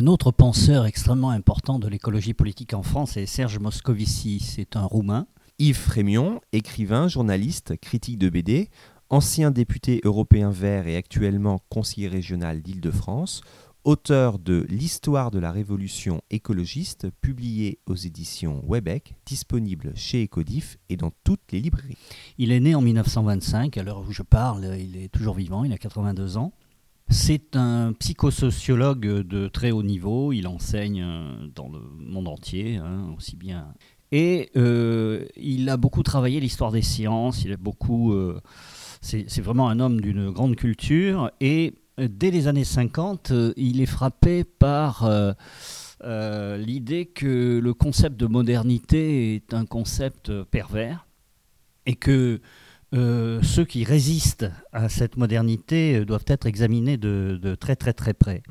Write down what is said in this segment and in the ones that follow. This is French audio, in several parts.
Un autre penseur extrêmement important de l'écologie politique en France est Serge Moscovici. C'est un Roumain. Yves Frémion, écrivain, journaliste, critique de BD, ancien député européen vert et actuellement conseiller régional d'Île-de-France, auteur de L'histoire de la révolution écologiste, publié aux éditions Webec, disponible chez Ecodif et dans toutes les librairies. Il est né en 1925, à l'heure où je parle, il est toujours vivant, il a 82 ans. C'est un psychosociologue de très haut niveau, il enseigne euh, dans le monde entier, hein, aussi bien. Et euh, il a beaucoup travaillé l'histoire des sciences, il a beaucoup... Euh, c'est vraiment un homme d'une grande culture. Et dès les années 50, il est frappé par l'idée que le concept de modernité est un concept pervers et que euh, ceux qui résistent à cette modernité euh, doivent être examinés de, très très très près.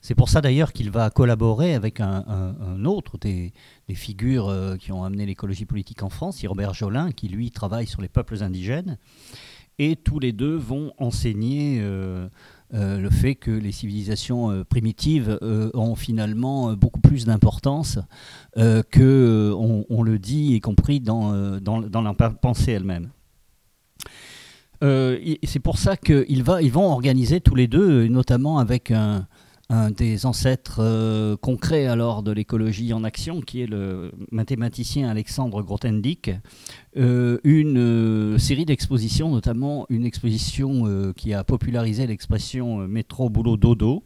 C'est pour ça d'ailleurs qu'il va collaborer avec un, autre des, figures euh, qui ont amené l'écologie politique en France, Robert Jolin, qui lui travaille sur les peuples indigènes. Et tous les deux vont enseigner le fait que les civilisations primitives ont finalement beaucoup plus d'importance que on, le dit, y compris dans la pensée elle-même. Euh, c'est pour ça qu'ils vont organiser tous les deux, notamment avec un, des ancêtres euh, concrets alors de l'écologie en action, qui est le mathématicien Alexandre Grothendieck, euh, une série d'expositions, notamment une exposition qui a popularisé l'expression métro boulot dodo,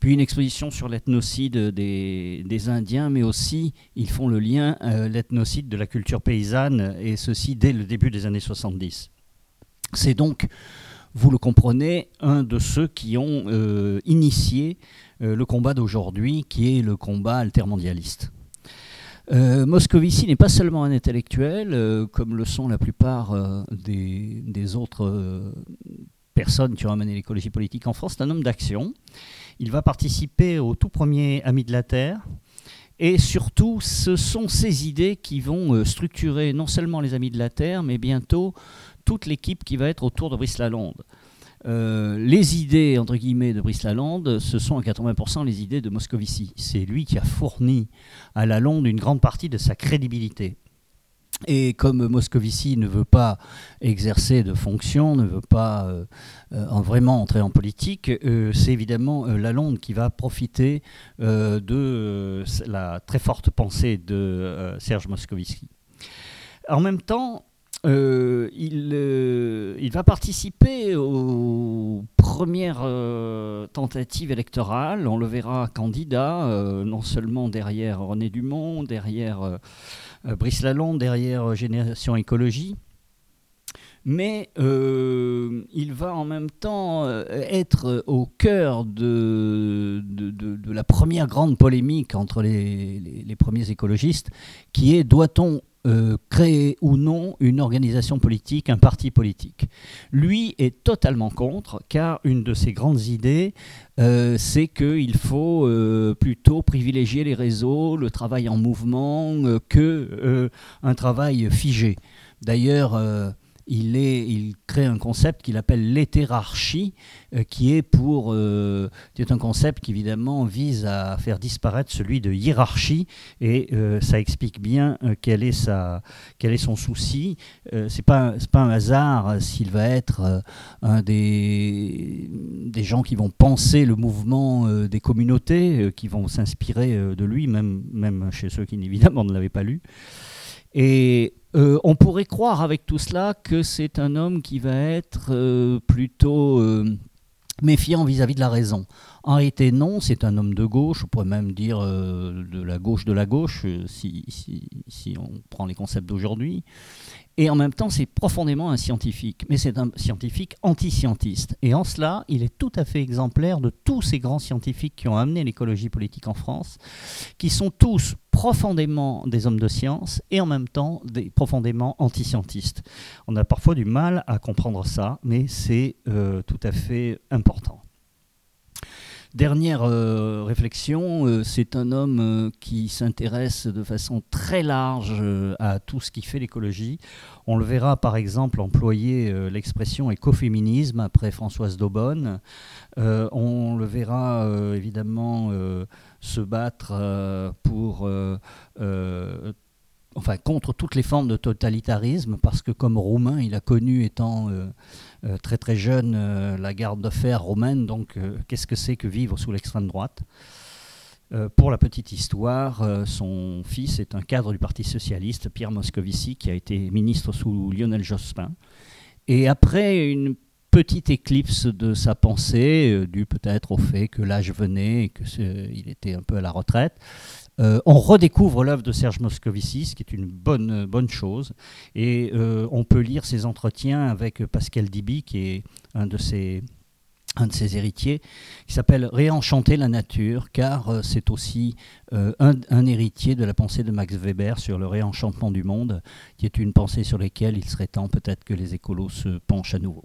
puis une exposition sur l'ethnocide des, des, Indiens, mais aussi ils font le lien l'ethnocide de la culture paysanne, et ceci dès le début des années 70. C'est donc, vous le comprenez, un de ceux qui ont euh, initié euh, le combat d'aujourd'hui, qui est le combat altermondialiste. Euh, Moscovici n'est pas seulement un intellectuel, comme le sont la plupart des, autres personnes qui ont amené l'écologie politique en France, c'est un homme d'action. Il va participer au tout premier Amis de la Terre, et surtout, ce sont ces idées qui vont structurer non seulement les Amis de la Terre, mais bientôt toute l'équipe qui va être autour de Brice Lalonde. Euh, les idées, entre guillemets, de Brice Lalonde, ce sont à 80% les idées de Moscovici. C'est lui qui a fourni à Lalonde une grande partie de sa crédibilité. Et comme Moscovici ne veut pas exercer de fonction, ne veut pas euh, euh, vraiment entrer en politique, c'est évidemment Lalonde qui va profiter de la très forte pensée de Serge Moscovici. En même temps, euh, il, euh, il, va participer aux premières euh, tentatives électorales. On le verra candidat, non seulement derrière René Dumont, derrière Brice Lalonde, derrière Génération Écologie, mais il va en même temps être au cœur de, de, la première grande polémique entre les, les premiers écologistes, qui est doit-on euh, créer ou non une organisation politique, un parti politique. Lui est totalement contre, car une de ses grandes idées, euh, c'est qu'il faut euh, plutôt privilégier les réseaux, le travail en mouvement, que un travail figé. D'ailleurs, il, crée un concept qu'il appelle l'hétérarchie, euh, qui est pour, euh, un concept qui évidemment vise à faire disparaître celui de hiérarchie, et euh, ça explique bien quel, est son souci. c'est pas pas un hasard s'il va être un des, des gens qui vont penser le mouvement des communautés, qui vont s'inspirer de lui, même, même chez ceux qui évidemment ne l'avaient pas lu. Et euh, on pourrait croire avec tout cela que c'est un homme qui va être euh, plutôt euh, méfiant vis-à-vis de la raison. En réalité, non, c'est un homme de gauche, on pourrait même dire de la gauche de la gauche, si, si on prend les concepts d'aujourd'hui. Et en même temps, c'est profondément un scientifique, mais c'est un scientifique anti-scientiste. Et en cela, il est tout à fait exemplaire de tous ces grands scientifiques qui ont amené l'écologie politique en France, qui sont tous profondément des hommes de science et en même temps des profondément anti-scientistes. On a parfois du mal à comprendre ça, mais c'est euh, tout à fait important. Dernière euh, réflexion, euh, c'est un homme euh, qui s'intéresse de façon très large à tout ce qui fait l'écologie. On le verra par exemple employer l'expression écoféminisme après Françoise Daubonne. on le verra évidemment se battre pour enfin contre toutes les formes de totalitarisme, parce que comme roumain, il a connu, étant euh, euh, très très jeune, euh, la garde de fer romaine, donc qu'est-ce que c'est que vivre sous l'extrême droite? Pour la petite histoire, son fils est un cadre du Parti socialiste, Pierre Moscovici, qui a été ministre sous Lionel Jospin. Et après une petite éclipse de sa pensée, due peut-être au fait que l'âge venait et qu'il était un peu à la retraite, euh, on redécouvre l'œuvre de Serge Moscovici, ce qui est une bonne, bonne chose. Et euh, on peut lire ses entretiens avec Pascal Diby, qui est un de ses, héritiers, qui s'appelle Réenchanter la nature, car euh, c'est aussi un, un, héritier de la pensée de Max Weber sur le réenchantement du monde, qui est une pensée sur laquelle il serait temps peut-être que les écolos se penchent à nouveau.